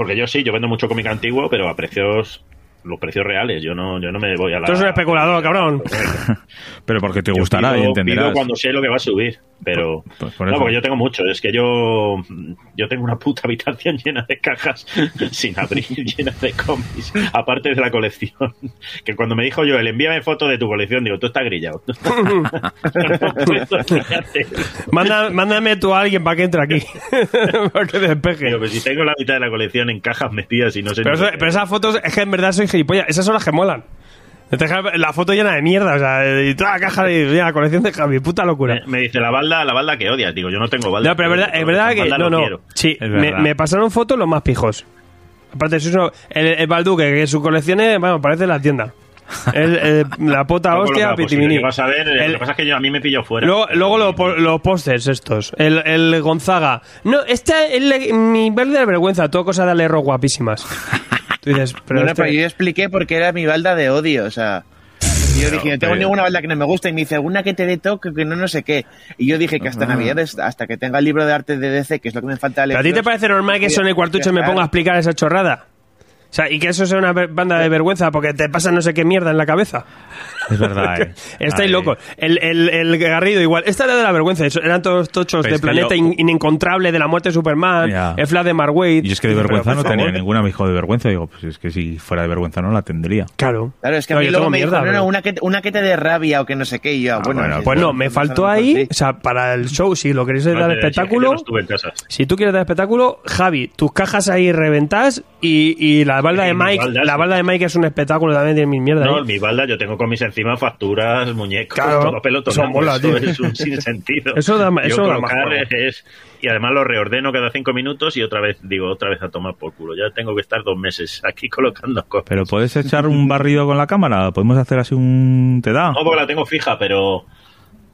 Porque yo sí, yo vendo mucho cómic antiguo, pero a precios los precios reales. Yo no, yo no me voy a la. Tú eres un especulador, cabrón. Pero porque te Yo gustará pido- y entenderás. pido cuando sé lo que va a subir, pero Pues por no, eso. porque yo tengo mucho. Es que yo yo tengo una puta habitación llena de cajas sin abrir, llena de cómics, aparte de la colección. Que cuando me dijo yo, el envíame foto de tu colección, digo, tú estás grillado. Manda- mándame tú a alguien para que entre aquí. para que despeje. Pues si tengo la mitad de la colección en cajas metidas y no sé Pero, eso- pero esas fotos, es que en verdad soy gilipollas. Esas son las que molan. La foto llena de mierda, o sea, y toda la caja de mira, la colección de Javi, puta locura. me, me dice la balda, la balda que odias. Digo, yo no tengo balda. No, pero es verdad, es verdad que. No, lo no. quiero. Sí, me, pasaron fotos los más pijos. Aparte, eso es uno- el, el Balduque, que su colección es, bueno, parece la tienda. El- el- la pota Poco hostia, si lo eh, El- lo que pasa es que yo, a mí me pilló fuera. Luego, luego los po- los pósters estos. El, el Gonzaga. No, esta es la- mi verde de vergüenza. Todo cosa de alerro guapísimas. Tú dices, pero, Bueno, este- pero yo expliqué por qué era mi balda de odio, o sea. Yo dije, no tengo ninguna balda que no me guste. Y me dice, una que te dé toque, que no no sé qué. Y yo dije que hasta Navidades, hasta que tenga el libro de arte de DC, que es lo que me falta ¿Pero a ti te parece normal que eso en el cuartucho me ponga a explicar esa chorrada? O sea, y que eso sea una banda de vergüenza porque te pasa no sé qué mierda en la cabeza. Es verdad, eh. Estáis locos. El, el, el Garrido igual. Esta era de la vergüenza. Eran todos tochos de Planeta yo- Inencontrable, de la muerte de Superman, el Flash de Mark Waid. Y es que de vergüenza no tenía ninguna, me dijo de vergüenza. Digo, pues es que si fuera de vergüenza no la tendría. Claro. Claro, es que No, a mí luego tengo me dijo, mierda, no, pero- no, una que, una que te dé rabia o que no sé qué. Y yo, Ah, bueno, Pues no, me faltó ahí, o sea, para el show, si lo queréis No dar te decía que espectáculo, yo no estuve en casa. si tú quieres dar espectáculo, Javi, tus cajas ahí reventás y, y la balda de mi Mike, balda, la balda de Mike es un espectáculo también tiene mil mierdas. No, mi balda yo tengo cómics encima, facturas, muñecos, Claro, todo pelotonado. eso mola, eso tío. es un sinsentido. Eso da- Yo eso da más es- Y además lo reordeno cada cinco minutos y otra vez, digo, otra vez a tomar por culo. Ya tengo que estar dos meses aquí colocando cosas. Pero puedes echar un barrido con la cámara. Podemos hacer así un. ¿Te da? No, porque la tengo fija, pero...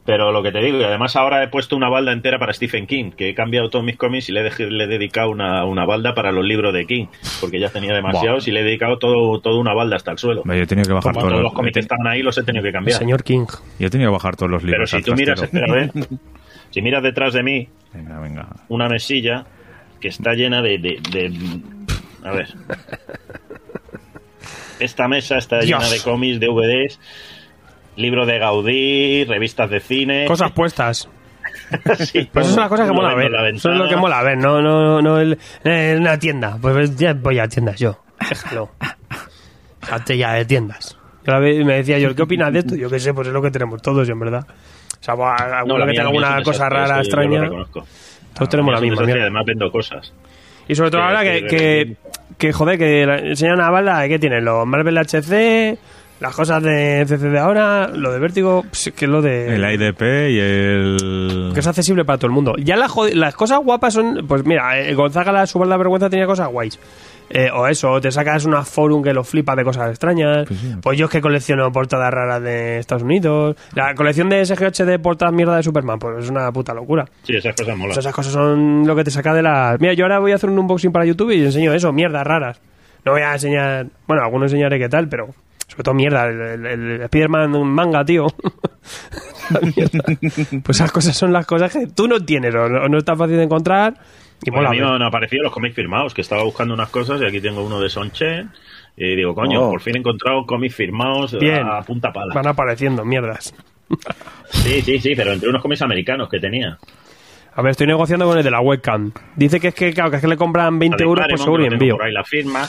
Pero lo que te digo, y además ahora he puesto una balda entera para Stephen King, que he cambiado todos mis cómics y le he, dej- le he dedicado una, una balda para los libros de King, porque ya tenía demasiados y le he dedicado todo, toda una balda hasta el suelo. Yo he tenido que bajar Como todos todos los, los cómics que estaban ahí los he tenido que El cambiar. señor King. Yo he tenido que bajar todos los Pero libros. si al tú miras, espera. Si miras detrás de mí, Venga, venga. una mesilla que está llena de, de- de- a ver esta mesa está Dios. llena de cómics DVDs libros de Gaudí revistas de cine Cosas puestas. Sí, Pues eso es una cosa que mola ver. Eso es lo que mola ver. No, no, no, el, en una tienda. Pues ya voy a tiendas yo. Déjalo. Hazte ya de tiendas. Yo la ve- me decía yo, ¿qué opinas de esto? Yo qué sé, pues es lo que tenemos todos, en verdad. O sea, pues, No, que tenga alguna cosa rara, yo extraña. Todos tenemos la misma además vendo cosas Y sobre todo ahora que, que, que, joder, que la- enseñan una balda, ¿qué tiene? Los Marvel HC, las cosas de CC de ahora, lo de Vértigo, pues, que es lo de... El IDP y el. Que es accesible para todo el mundo. Ya la jod- las cosas guapas son. Pues mira, eh, Gonzaga, la su la vergüenza tenía cosas guays. Eh, o eso, o te sacas una forum que lo flipa de cosas extrañas. Pues Pues, sí. yo es que colecciono portadas raras de Estados Unidos. La colección de SGH de portadas mierda de Superman, pues es una puta locura. sí esas cosas molan Pues esas cosas son lo que te saca de las. Mira, yo ahora voy a hacer un unboxing para YouTube y enseño eso, mierdas raras. No voy a enseñar. Bueno, algunos enseñaré qué tal, pero. Sobre todo mierda, el, el, el Spider-Man manga, tío. Pues esas cosas son las cosas que tú no tienes o no, no está fácil de encontrar. Y Bueno, mola. a mí me han aparecido los cómics firmados, que estaba buscando unas cosas y aquí tengo uno de Son Chen. Y digo, coño, Oh. por fin he encontrado cómics firmados Bien. a punta pala. Van apareciendo mierdas. Sí, sí, sí, pero entre unos cómics americanos que tenía. A ver, estoy negociando con el de la webcam. Dice que es que, claro, que es que le compran 20 La de euros por Claremont, seguro y envío. Por ahí la firma.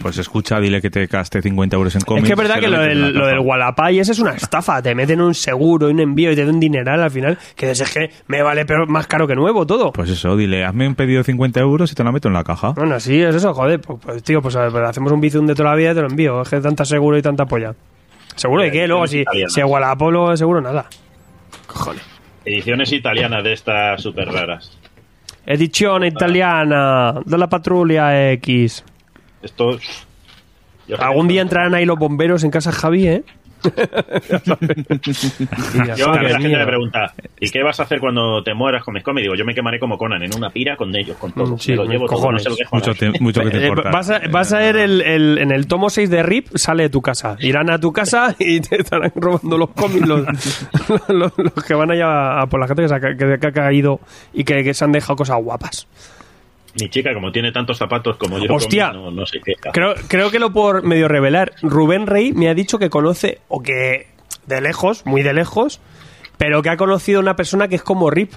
Pues escucha, dile que te gaste 50 euros en cómics. Es que es verdad que lo del, lo del. Wallapay ese es una estafa. Te meten un seguro y un envío y te dan un dineral al final. Que dices, es que me vale peor, más caro que nuevo todo. Pues eso, dile, hazme un pedido de 50 euros y te lo meto en la caja. Bueno, sí, es eso, joder. Pues, pues, tío, pues, a ver, pues hacemos un bizum de toda la vida y te lo envío. Es que tanta seguro y tanta polla. ¿Seguro de qué? Luego, si, italianas. si Wallapolo, seguro nada. Cojones. Ediciones italianas de estas súper raras. Edizione italiana de la patrulla X. Esto. Algún día entrarán ahí los bomberos en casa Javi, ¿eh? Yo que la gente me pregunta, ¿y qué vas a hacer cuando te mueras con mis cómics? Digo, yo me quemaré como Conan, en una pira con ellos, con todo. Mm, sí, me lo llevo todo, no cojones. se lo a Mucho, nadie. te- mucho que te Eh, importa. vas, a, vas a ver el, el- en el tomo 6 de RIP, sale de tu casa. Irán a tu casa y te estarán robando los cómics los, los- los que van allá a por la gente que se ha, que- que ha caído y que, que se han dejado cosas guapas. Mi chica, como tiene tantos zapatos como yo, Hostia. no, no se queja. Creo, creo que lo por medio revelar. Rubén Rey me ha dicho que conoce, o que de lejos, muy de lejos, pero que ha conocido a una persona que es como Rip,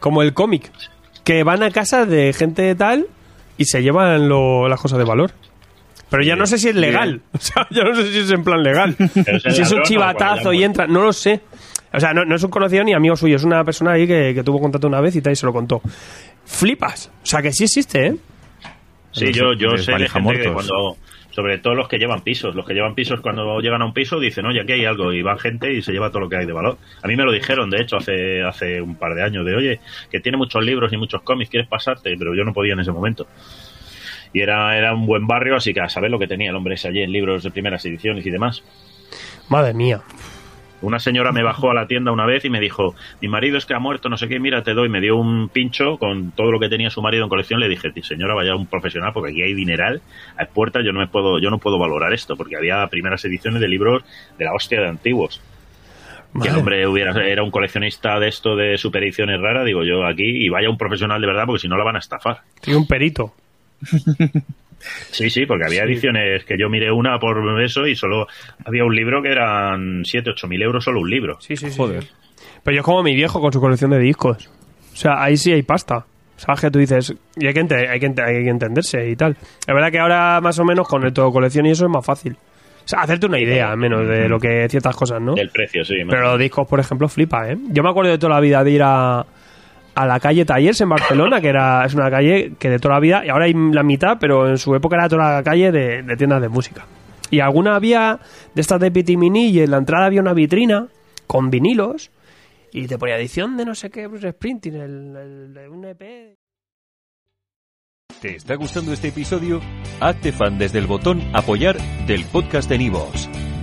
como el cómic, que van a casa de gente tal y se llevan lo- las cosas de valor. Pero ya no sé si es legal. O sea, ya no sé si es en plan legal. Si es un chivatazo y entra, no lo sé. O sea, no, no es un conocido ni amigo suyo, es una persona ahí que, que tuvo contacto una vez y tal y se lo contó. Flipas. O sea, que sí existe, ¿eh? Sí, yo, yo sé de gente que cuando, sobre todo los que llevan pisos, los que llevan pisos cuando llegan a un piso dicen, oye, aquí hay algo, y va gente y se lleva todo lo que hay de valor. A mí me lo dijeron, de hecho, hace, hace un par de años, de, oye, que tiene muchos libros y muchos cómics, ¿quieres pasarte? Pero yo no podía en ese momento. Y era, era un buen barrio, así que a saber lo que tenía el hombre ese allí en libros de primeras ediciones y demás. Madre mía. Una señora me bajó a la tienda una vez y me dijo, mi marido es que ha muerto, no sé qué, mira, te doy. Me dio un pincho con todo lo que tenía su marido en colección. Le dije, señora, vaya un profesional, porque aquí hay dineral a puertas, yo no me puedo, yo no puedo valorar esto, porque había primeras ediciones de libros de la hostia de antiguos. Que el hombre hubiera, era un coleccionista de esto de super ediciones raras, digo yo aquí, y vaya un profesional de verdad, porque si no la van a estafar. Tiene un perito. Sí, sí, porque había ediciones que yo miré una por eso y solo había un libro que eran 7, 8 mil euros solo un libro. Sí, sí, sí. Joder. sí. Pero yo es como mi viejo con su colección de discos. O sea, ahí sí hay pasta. ¿Sabes que tú dices? Y hay que, hay, que hay que entenderse y tal. Es verdad que ahora más o menos con el todo colección y eso es más fácil. O sea, hacerte una idea al menos de lo que ciertas cosas, ¿no? Del precio, sí. más Pero los discos, por ejemplo, flipa, ¿eh? Yo me acuerdo de toda la vida de ir a, a la calle Tallers en Barcelona, que era es una calle que de toda la vida, y ahora hay la mitad, pero en su época era toda la calle de, tiendas de música. Y alguna había de estas de Pitimini y en la entrada había una vitrina con vinilos y te ponía edición de no sé qué, Bruce Sprinting, el, un EP. ¿Te está gustando este episodio? Hazte fan desde el botón Apoyar del podcast de Nivos.